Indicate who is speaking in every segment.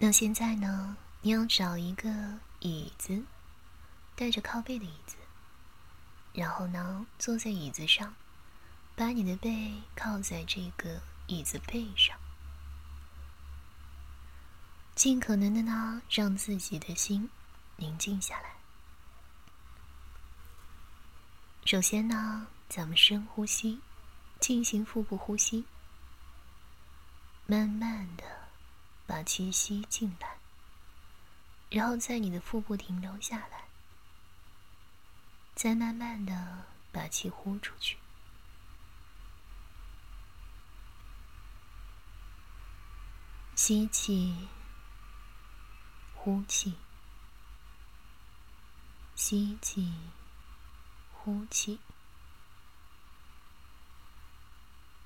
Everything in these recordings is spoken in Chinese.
Speaker 1: 那现在呢？你要找一个椅子，带着靠背的椅子，然后呢，坐在椅子上，把你的背靠在这个椅子背上，尽可能的呢，让自己的心宁静下来。首先呢，咱们深呼吸，进行腹部呼吸，慢慢的把气吸进来。然后在你的腹部停留下来，再慢慢的把气呼出去。吸气，呼气，吸气，呼气，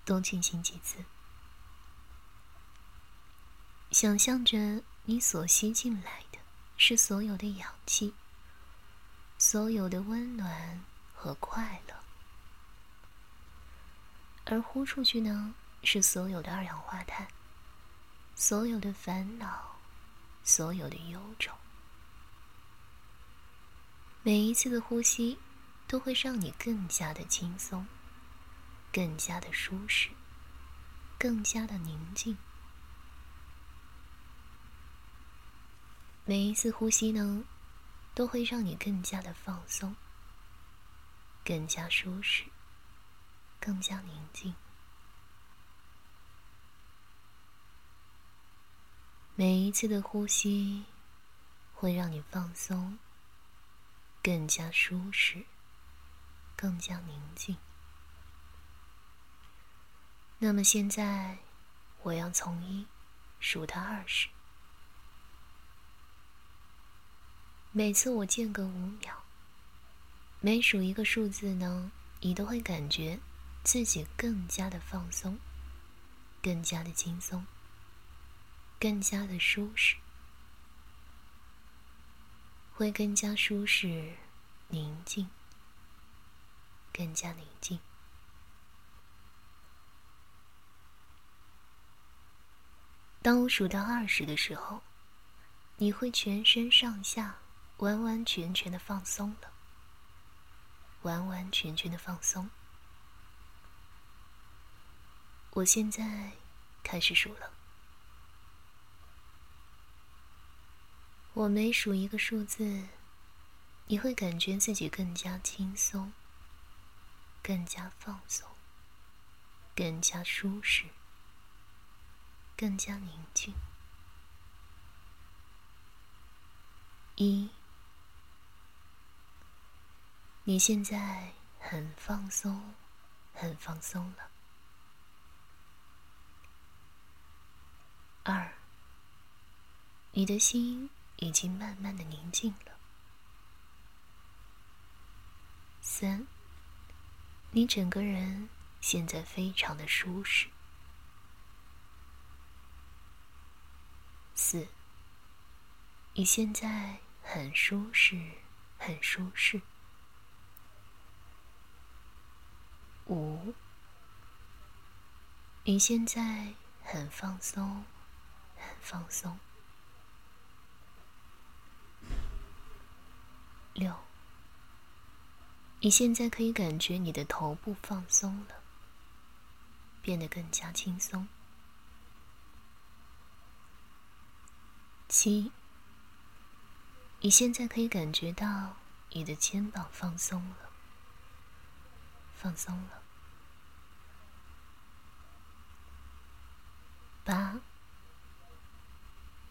Speaker 1: 多进行几次。想象着你所吸进来的。是所有的氧气，所有的温暖和快乐，而呼出去呢，是所有的二氧化碳，所有的烦恼，所有的忧愁。每一次的呼吸，都会让你更加的轻松，更加的舒适，更加的宁静。每一次呼吸呢，都会让你更加的放松，更加舒适，更加宁静。每一次的呼吸会让你放松，更加舒适，更加宁静。那么现在，我要从一数到二十。每次我间隔五秒，每数一个数字呢，你都会感觉自己更加的放松，更加的轻松，更加的舒适，会更加舒适、宁静，更加宁静。当我数到二十的时候，你会全身上下。完完全全的放松了，完完全全的放松。我现在开始数了，我每数一个数字，你会感觉自己更加轻松，更加放松，更加舒适，更加宁静。一。你现在很放松，很放松了。二，你的心已经慢慢的宁静了。三，你整个人现在非常的舒适。四，你现在很舒适，很舒适。五，你现在很放松，很放松。六，你现在可以感觉你的头部放松了，变得更加轻松。七，你现在可以感觉到你的肩膀放松了。放松了。八，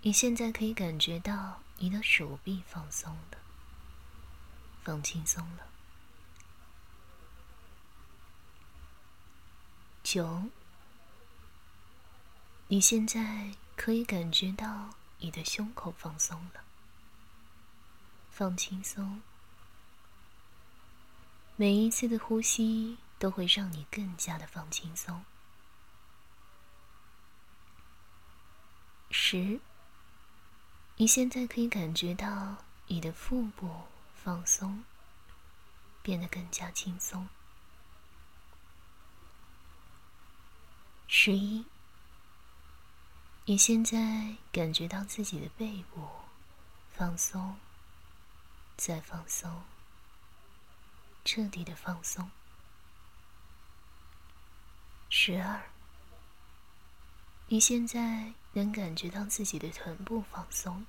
Speaker 1: 你现在可以感觉到你的手臂放松了，放轻松了。九，你现在可以感觉到你的胸口放松了，放轻松。每一次的呼吸都会让你更加的放轻松。十，你现在可以感觉到你的腹部放松，变得更加轻松。十一，你现在感觉到自己的背部放松，再放松，彻底的放松。十二，你现在能感觉到自己的臀部放松，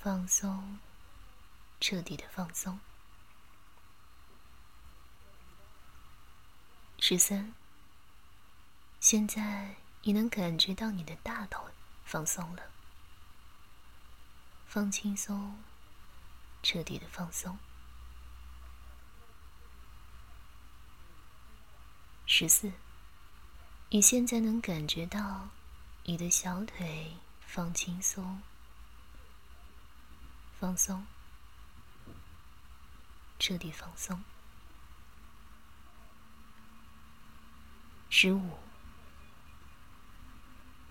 Speaker 1: 放松，彻底的放松。十三，现在。你能感觉到你的大腿放松了，放轻松，彻底的放松。十四，你现在能感觉到你的小腿放轻松，放松，彻底放松。十五。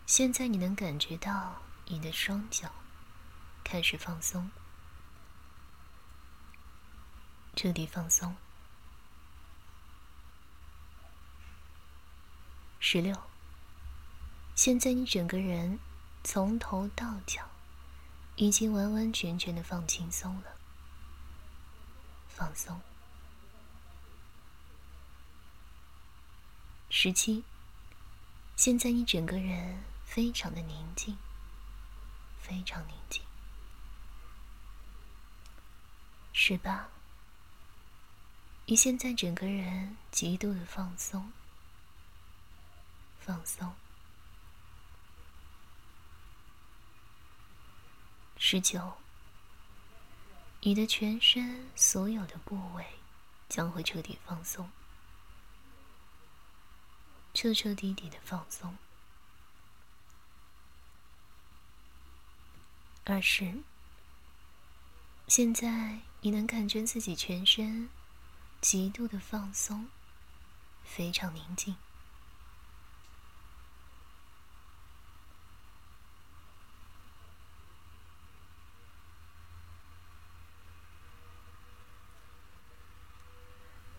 Speaker 1: 现在你能感觉到你的双脚开始放松，彻底放松。十六。现在你整个人从头到脚已经完完全全的放轻松了，放松。十七。现在你整个人。非常的宁静，非常宁静。十八，你现在整个人极度的放松，放松。十九，你的全身所有的部位将会彻底放松，彻彻底底的放松。二十，现在你能感觉自己全身极度的放松，非常宁静。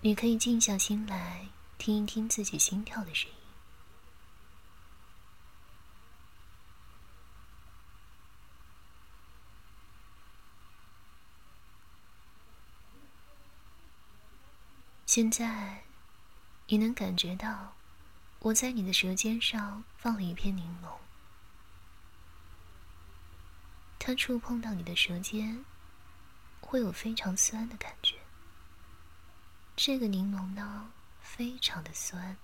Speaker 1: 你可以静下心来，听一听自己心跳的声音。现在，你能感觉到我在你的舌尖上放了一片柠檬，它触碰到你的舌尖，会有非常酸的感觉。这个柠檬呢，非常的酸，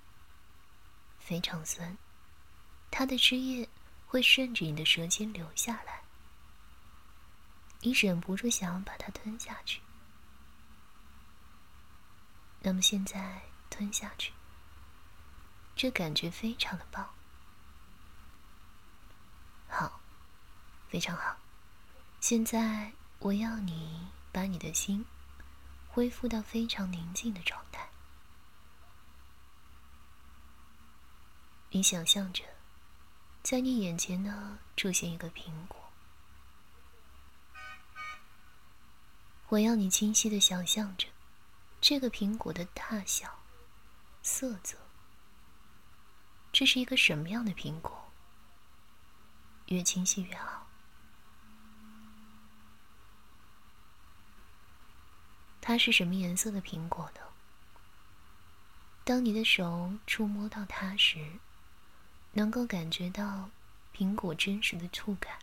Speaker 1: 非常酸，它的汁液会顺着你的舌尖流下来，你忍不住想要把它吞下去。那么现在吞下去，这感觉非常的棒。好，非常好。现在我要你把你的心恢复到非常宁静的状态。你想象着，在你眼前呢出现一个苹果。我要你清晰的想象着。这个苹果的大小、色泽，这是一个什么样的苹果？越清晰越好。它是什么颜色的苹果呢？当你的手触摸到它时，能够感觉到苹果真实的触感。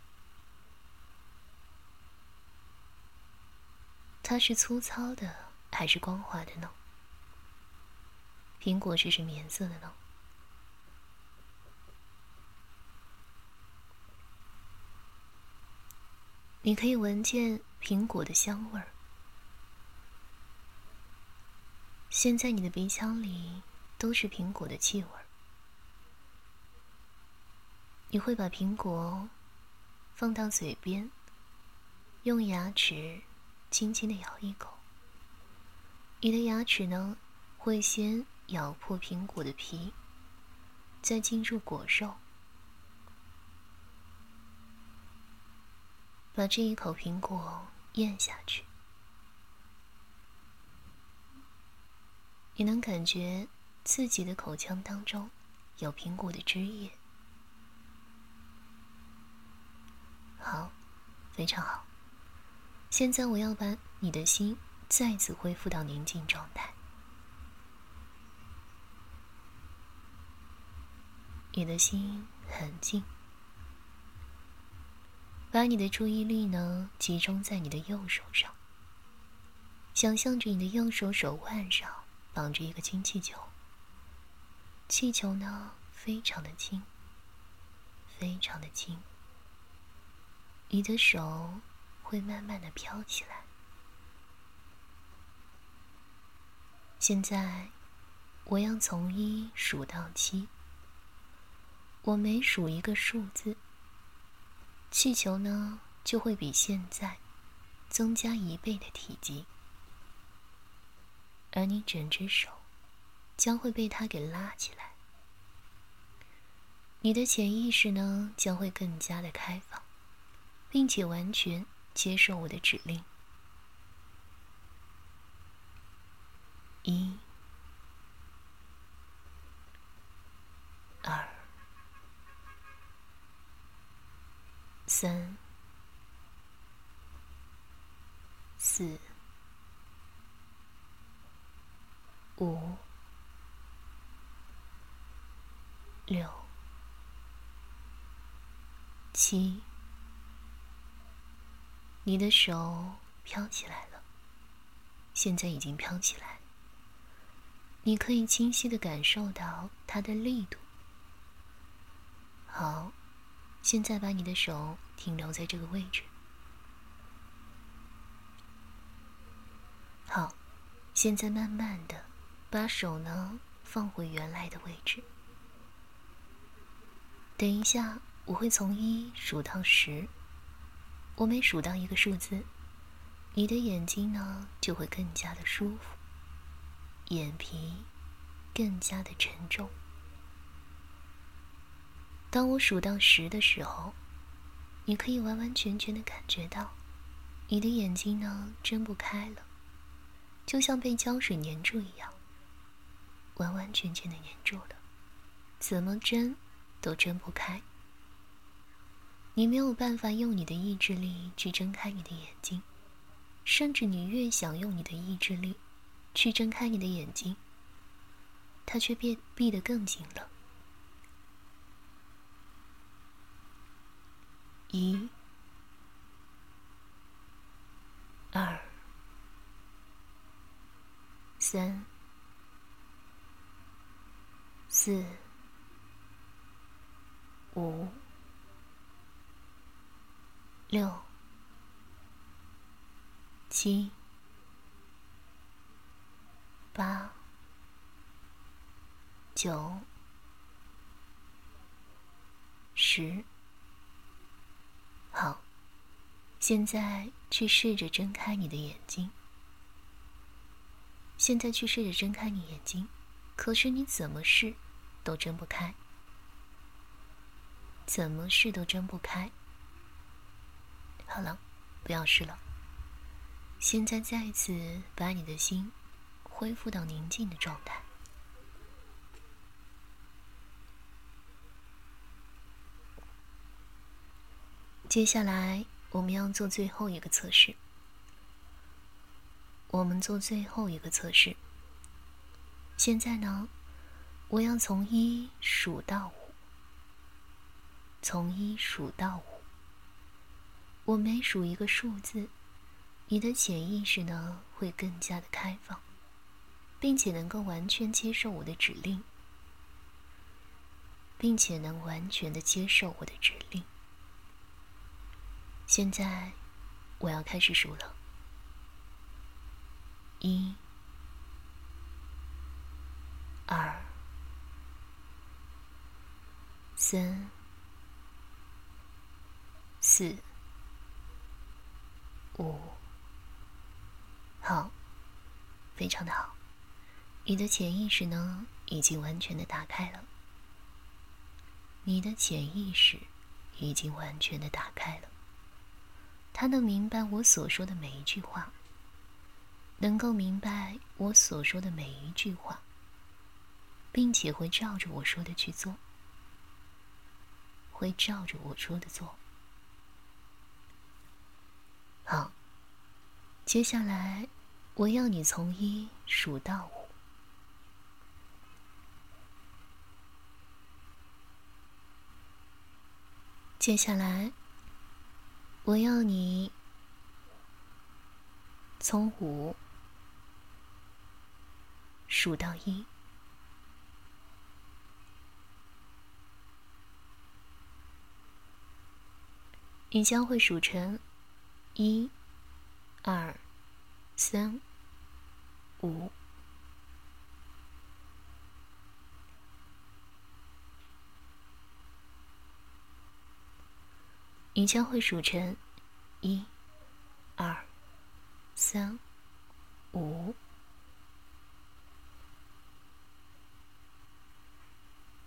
Speaker 1: 它是粗糙的。还是光滑的呢？苹果是什么颜色的呢？你可以闻见苹果的香味儿。现在你的鼻腔里都是苹果的气味。你会把苹果放到嘴边，用牙齿轻轻的咬一口。你的牙齿呢，会先咬破苹果的皮，再进入果肉，把这一口苹果咽下去。你能感觉自己的口腔当中有苹果的汁液。好，非常好，现在我要把你的心再次恢复到宁静状态。你的心很静。把你的注意力呢集中在你的右手上。想象着你的右手手腕上。绑着一个氢气球，气球呢非常的轻，非常的轻，你的手。会慢慢的飘起来。现在，我要从一数到七。我每数一个数字，气球呢就会比现在增加一倍的体积，而你整只手将会被它给拉起来。你的潜意识呢将会更加的开放，并且完全。接受我的指令。一、二、三、四、五、六、七。你的手飘起来了，现在已经飘起来。你可以清晰的感受到它的力度。好，现在把你的手停留在这个位置。好，现在慢慢的把手呢放回原来的位置。等一下，我会从一数到十。我每数到一个数字，你的眼睛呢就会更加的舒服，眼皮更加的沉重。当我数到十的时候，你可以完完全全的感觉到，你的眼睛呢睁不开了，就像被胶水粘住一样，完完全全的粘住了，怎么睁都睁不开。你没有办法用你的意志力去睁开你的眼睛，甚至你越想用你的意志力去睁开你的眼睛，它却变闭得更紧了。一、二、三、四、五。六、七、八、九、十，好，现在去试着睁开你的眼睛。现在去试着睁开你眼睛，可是你怎么试都睁不开，怎么试都睁不开。好了，不要试了。现在再次把你的心恢复到宁静的状态。接下来我们要做最后一个测试。我们做最后一个测试。现在呢，我要从一数到五，从一数到五。我每数一个数字，你的潜意识呢会更加的开放，并且能够完全接受我的指令，并且能完全的接受我的指令。现在，我要开始数了。一、二、三、四。五，好，非常的好，你的潜意识呢已经完全的打开了，你的潜意识已经完全的打开了，他能明白我所说的每一句话，能够明白我所说的每一句话，并且会照着我说的去做，会照着我说的做。接下来，我要你从一数到五。接下来，我要你从五数到一。你将会数成一、二、三、五。你将会数成一、二、三、五。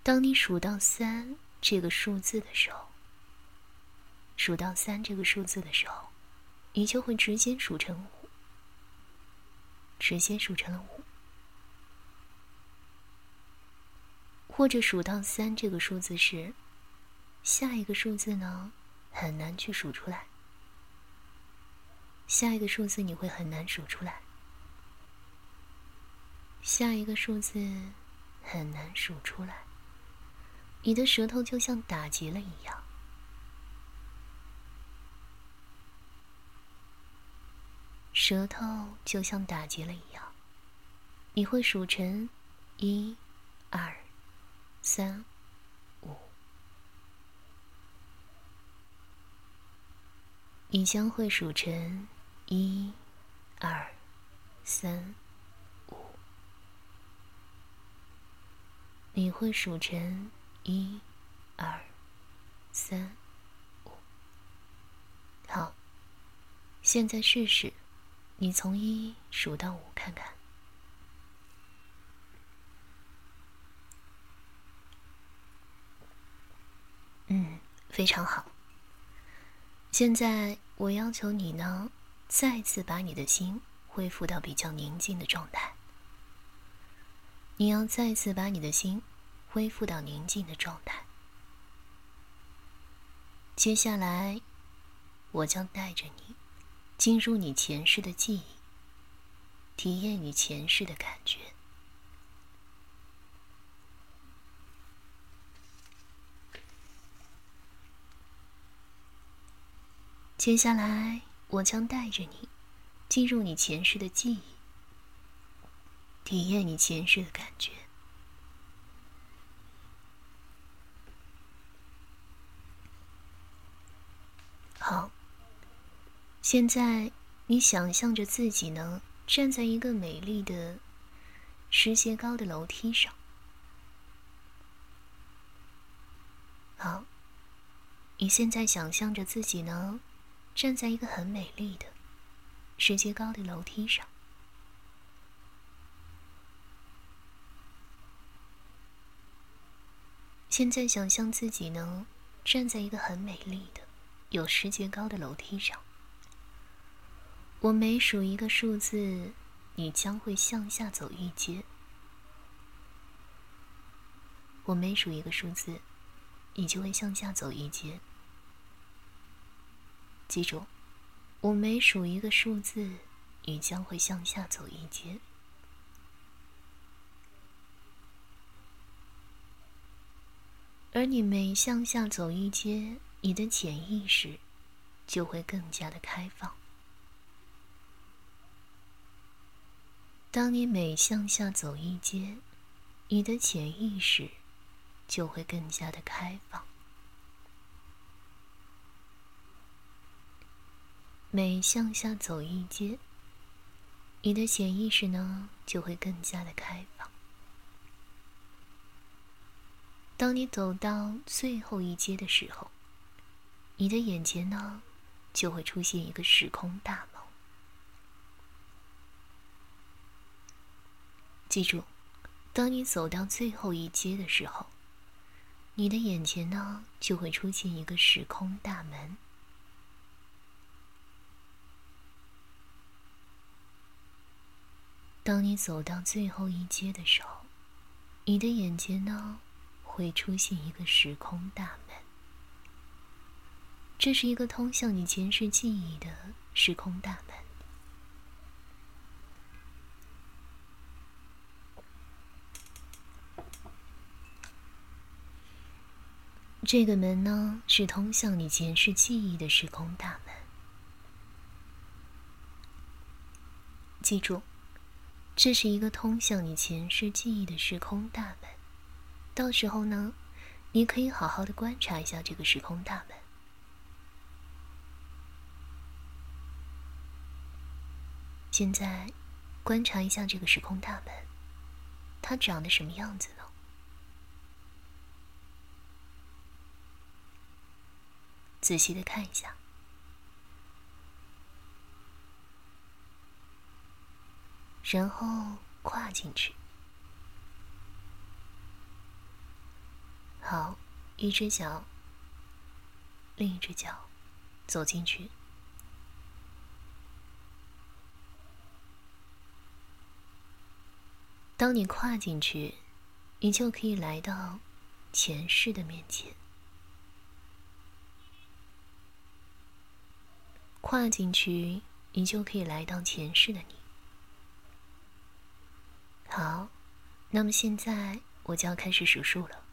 Speaker 1: 当你数到三这个数字的时候，数到三这个数字的时候，你就会直接数成五，直接数成了五。或者数到三这个数字时，下一个数字呢很难去数出来。下一个数字你会很难数出来，下一个数字很难数出来，你的舌头就像打结了一样。舌头就像打结了一样，你会数成一、二、三、五，你将会数成一、二、三、五，你会数成一、二、三、五。好，现在试试。你从一数到五，看看。嗯，非常好。现在我要求你呢，再次把你的心恢复到比较宁静的状态。你要再次把你的心恢复到宁静的状态。接下来，我将带着你。进入你前世的记忆，体验你前世的感觉。接下来，我将带着你进入你前世的记忆，体验你前世的感觉。好。现在，你想象着自己呢，站在一个美丽的十阶高的楼梯上。好，你现在想象着自己呢，站在一个很美丽的十阶高的楼梯上。现在想象自己呢，站在一个很美丽的有十阶高的楼梯上。我每数一个数字，你将会向下走一阶。我每数一个数字，你就会向下走一阶。记住，我每数一个数字，你将会向下走一阶。而你每向下走一阶，你的潜意识就会更加的开放。当你每向下走一阶，你的潜意识就会更加的开放。每向下走一阶，你的潜意识呢就会更加的开放。当你走到最后一阶的时候，你的眼前呢就会出现一个时空大门。记住，当你走到最后一阶的时候，你的眼前呢就会出现一个时空大门。当你走到最后一阶的时候，你的眼前呢会出现一个时空大门。这是一个通向你前世记忆的时空大门。这个门呢，是通向你前世记忆的时空大门。记住，这是一个通向你前世记忆的时空大门。到时候呢，你可以好好的观察一下这个时空大门。现在，观察一下这个时空大门，它长得什么样子呢？仔细的看一下，然后跨进去。好，一只脚，另一只脚，走进去。当你跨进去，你就可以来到前世的面前。跨进去，你就可以来到前世的你。好，那么现在我就要开始数数了。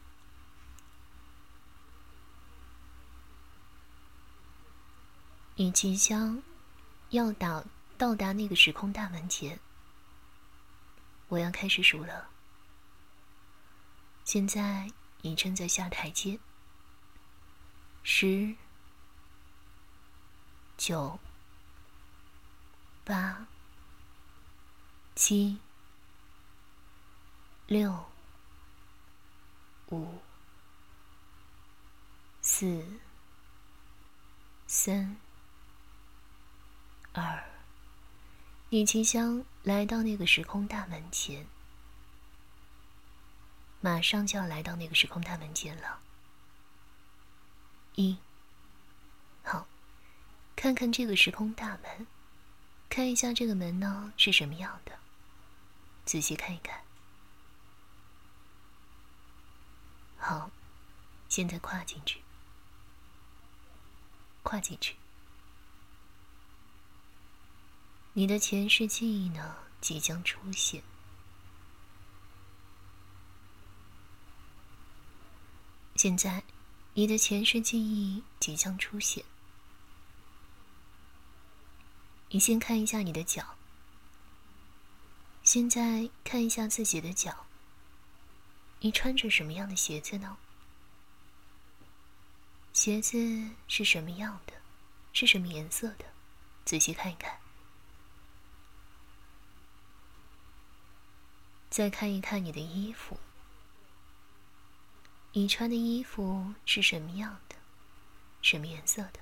Speaker 1: 你即将要到到达那个时空大门前，我要开始数了。现在你正在下台阶，十。九、八、七、六、五、四、三、二，你即将来到那个时空大门前，马上就要来到那个时空大门前了。一。看看这个时空大门，看一下这个门呢是什么样的，仔细看一看。好，现在跨进去，跨进去。你的前世记忆呢即将出现，现在你的前世记忆即将出现。你先看一下你的脚，现在看一下自己的脚。你穿着什么样的鞋子呢？鞋子是什么样的？是什么颜色的？仔细看一看。再看一看你的衣服，你穿的衣服是什么样的？什么颜色的？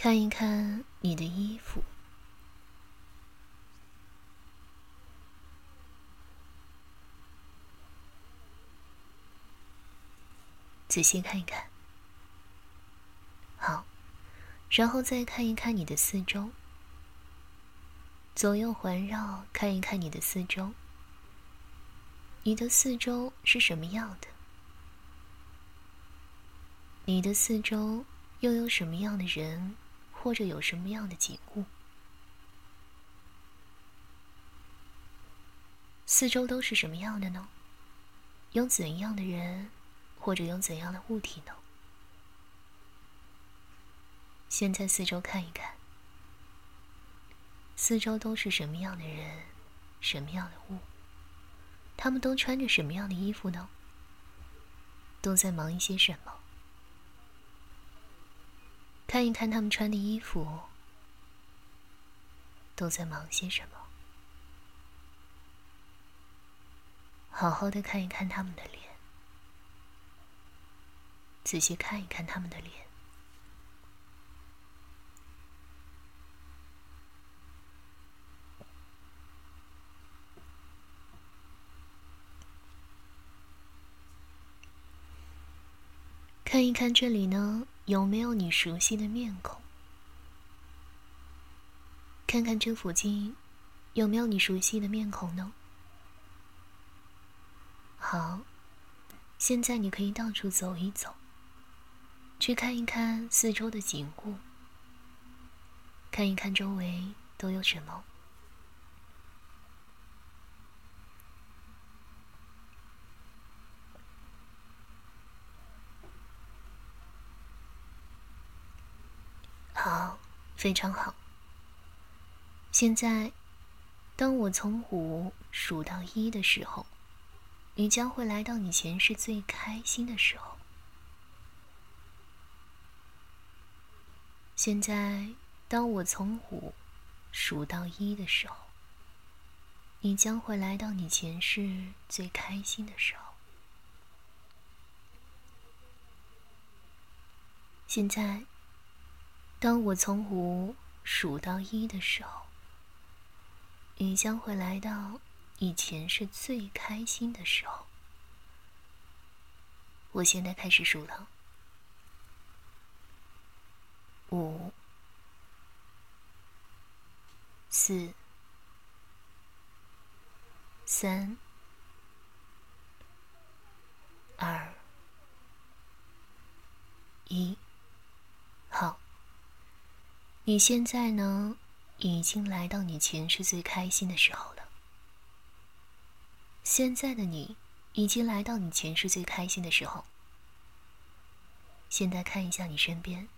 Speaker 1: 看一看你的衣服，仔细看一看。好，然后再看一看你的四周，左右环绕看一看你的四周。你的四周是什么样的？你的四周又有什么样的人？或者有什么样的景物？四周都是什么样的呢？有怎样的人，或者有怎样的物体呢？先在四周看一看，四周都是什么样的人，什么样的物？他们都穿着什么样的衣服呢？都在忙一些什么？看一看他们穿的衣服，都在忙些什么？好好的看一看他们的脸，仔细看一看他们的脸，看一看这里呢。有没有你熟悉的面孔？看看这附近有没有你熟悉的面孔呢？好，现在你可以到处走一走，去看一看四周的景物，看一看周围都有什么。非常好。现在，当我从五数到一的时候，你将会来到你前世最开心的时候。现在，当我从五数到一的时候，你将会来到你前世最开心的时候。现在，当我从五数到一的时候，你将会来到以前是最开心的时候。我现在开始数了。五、四、三、二、一，你现在呢，已经来到你前世最开心的时候了。现在的你，已经来到你前世最开心的时候。现在看一下你身边。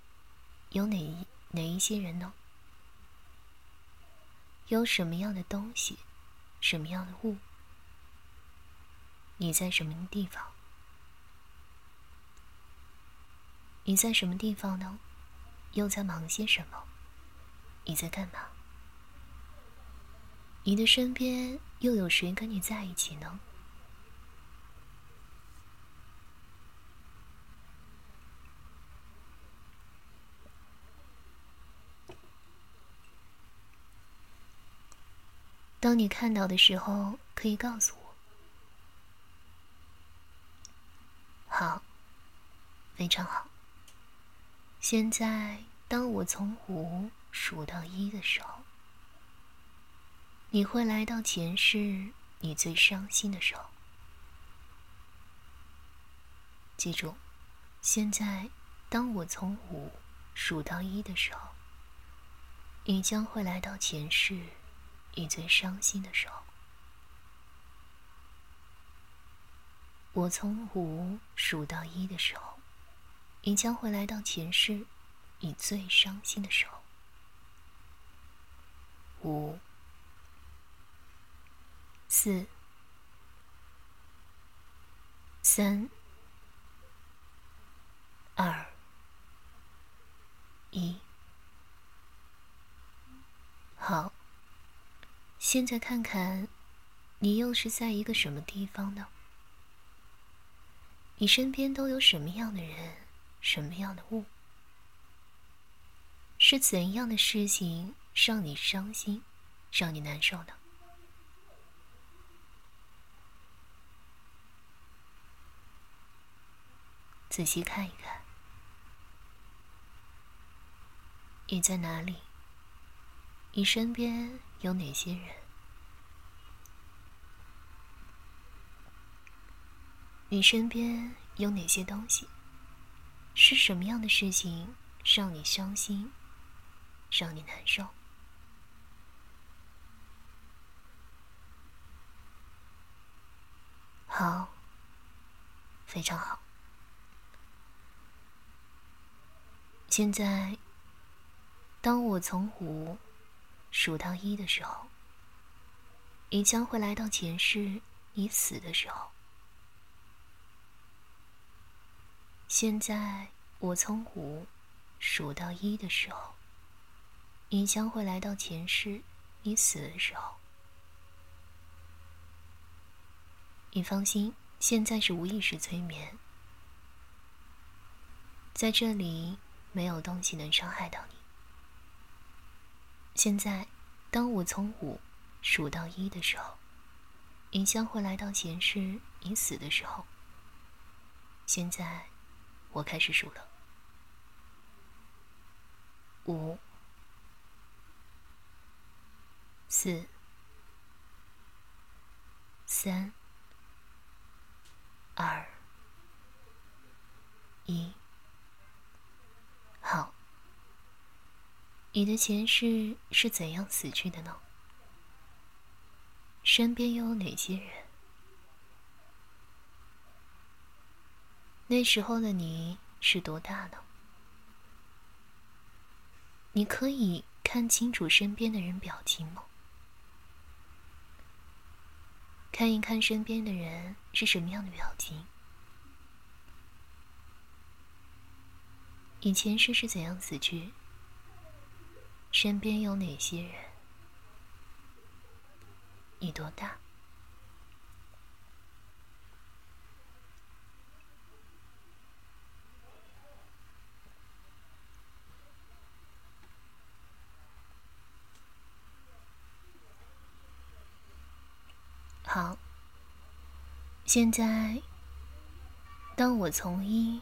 Speaker 1: 有哪一哪一些人呢？有什么样的东西，什么样的物？你在什么地方？你在什么地方呢？又在忙些什么？你在干嘛？你的身边又有谁跟你在一起呢？当你看到的时候，可以告诉我。好，非常好。现在，当我从五数到一的时候，你会来到前世你最伤心的时候。记住，现在，当我从五数到一的时候，你将会来到前世。你最伤心的时候，我从五数到一的时候，你将会来到前世你最伤心的时候。五、四、三、二、一，好。现在看看，你又是在一个什么地方呢？你身边都有什么样的人，什么样的物？是怎样的事情让你伤心，让你难受呢？仔细看一看，你在哪里？你身边？有哪些人？你身边有哪些东西？是什么样的事情让你伤心，让你难受？好，非常好。现在，当我从五。数到一的时候，你将会来到前世你死的时候。现在我从五数到一的时候，你将会来到前世你死的时候。你放心，现在是无意识催眠，在这里没有东西能伤害到你。现在，当我从五数到一的时候，你将会来到前世你死的时候。现在，我开始数了：五、四、三、二、一。好。你的前世是怎样死去的呢？身边又有哪些人？那时候的你是多大呢？你可以看清楚身边的人表情吗？看一看身边的人是什么样的表情？你前世是怎样死去？身边有哪些人？你多大？好，现在，当我从一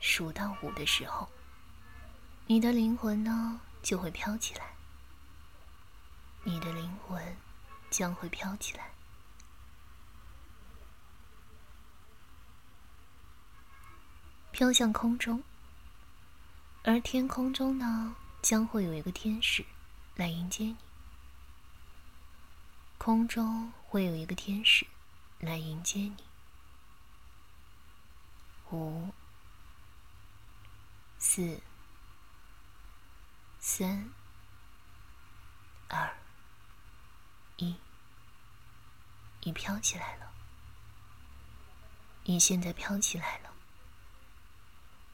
Speaker 1: 数到五的时候，你的灵魂呢就会飘起来。你的灵魂将会飘起来，飘向空中，而天空中呢将会有一个天使来迎接你。空中会有一个天使来迎接你。五、四、三、二、一，你飘起来了。你现在飘起来了。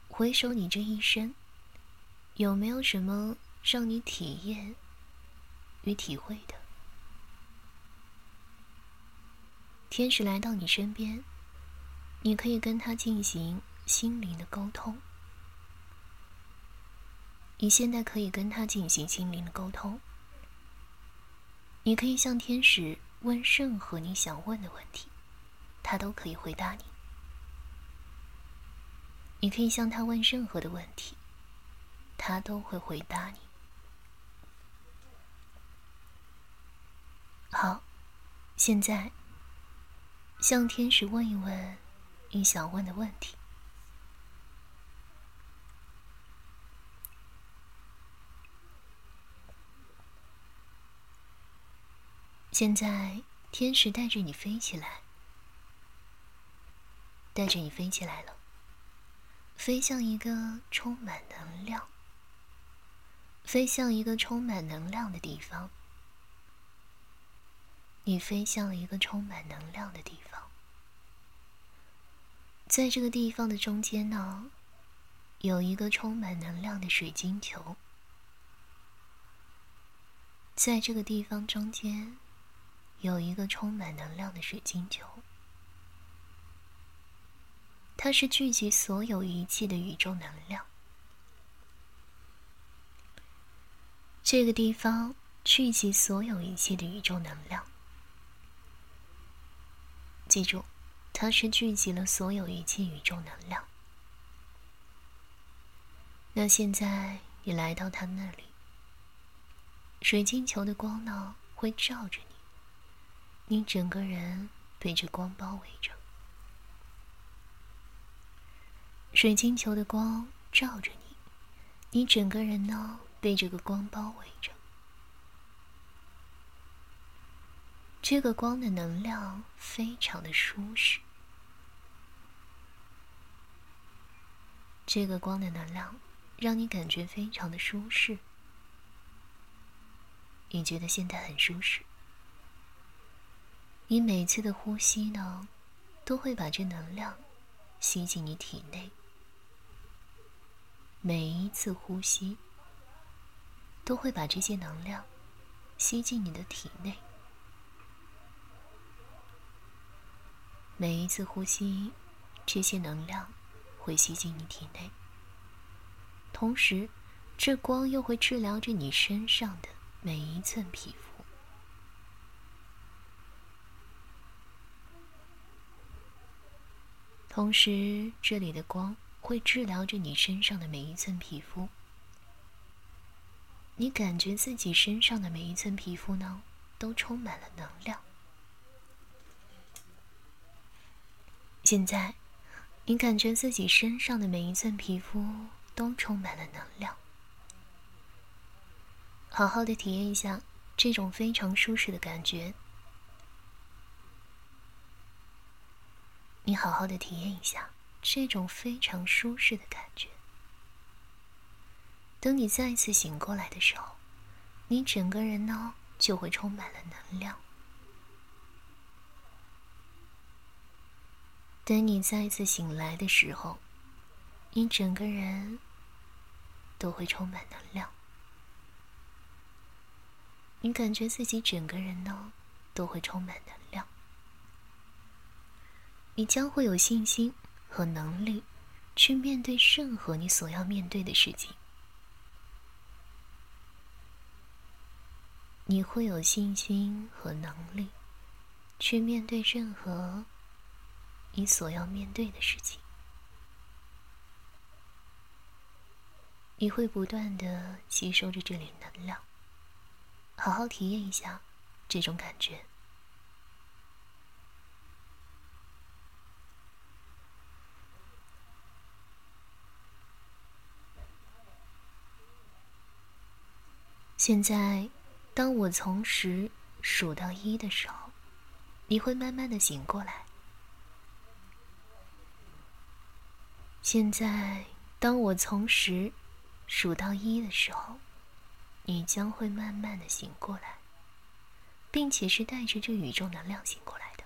Speaker 1: 回首你这一生，有没有什么让你体验与体会的？天使来到你身边，你可以跟他进行心灵的沟通。你现在可以跟他进行心灵的沟通。你可以向天使问任何你想问的问题，他都可以回答你。你可以向他问任何的问题，他都会回答你。好，现在。向天使问一问你想问的问题。现在，天使带着你飞起来，带着你飞起来了，飞向一个充满能量，飞向一个充满能量的地方。你飞向了一个充满能量的地方，在这个地方的中间呢，有一个充满能量的水晶球。在这个地方中间，有一个充满能量的水晶球，它是聚集所有一切的宇宙能量。这个地方聚集所有一切的宇宙能量。记住，它是聚集了所有一切宇宙能量。那现在你来到它那里，水晶球的光呢会照着你，你整个人被这光包围着。水晶球的光照着你，你整个人呢被这个光包围着。这个光的能量非常的舒适，这个光的能量让你感觉非常的舒适，你觉得现在很舒适。你每次的呼吸呢，都会把这能量吸进你体内，每一次呼吸都会把这些能量吸进你的体内。每一次呼吸，这些能量会吸进你体内，同时，这光又会治疗着你身上的每一寸皮肤。同时，这里的光会治疗着你身上的每一寸皮肤。你感觉自己身上的每一寸皮肤呢，都充满了能量。现在，你感觉自己身上的每一寸皮肤都充满了能量。好好的体验一下这种非常舒适的感觉。你好好的体验一下这种非常舒适的感觉。等你再次醒过来的时候，你整个人呢就会充满了能量。等你再次醒来的时候，你整个人都会充满能量。你感觉自己整个人呢都会充满能量。你将会有信心和能力去面对任何你所要面对的事情。你会有信心和能力去面对任何。你所要面对的事情，你会不断的吸收着这里能量，好好体验一下这种感觉。现在，当我从十数到一的时候，你会慢慢的醒过来。现在，当我从十数到一的时候，你将会慢慢的醒过来，并且是带着这宇宙能量醒过来的，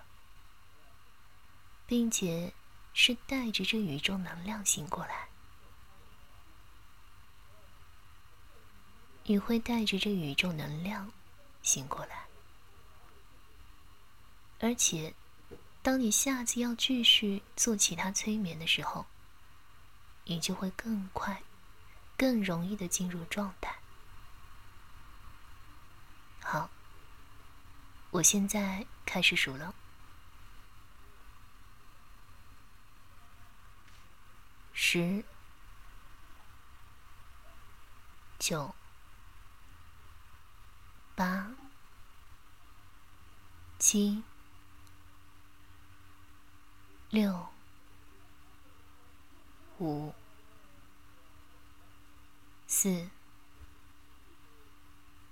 Speaker 1: 并且是带着这宇宙能量醒过来。你会带着这宇宙能量醒过来，而且，当你下次要继续做其他催眠的时候。你就会更快、更容易的进入状态。好，我现在开始数了：十、九、八、七、六。五、四、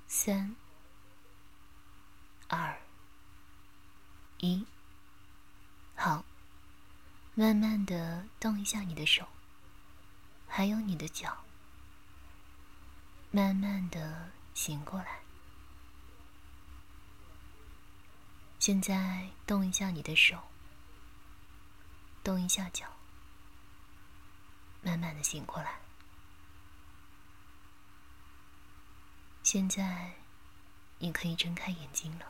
Speaker 1: 三、二、一，好，慢慢的动一下你的手，还有你的脚，慢慢的醒过来。现在动一下你的手，动一下脚。慢慢的醒过来。现在，你可以睁开眼睛了。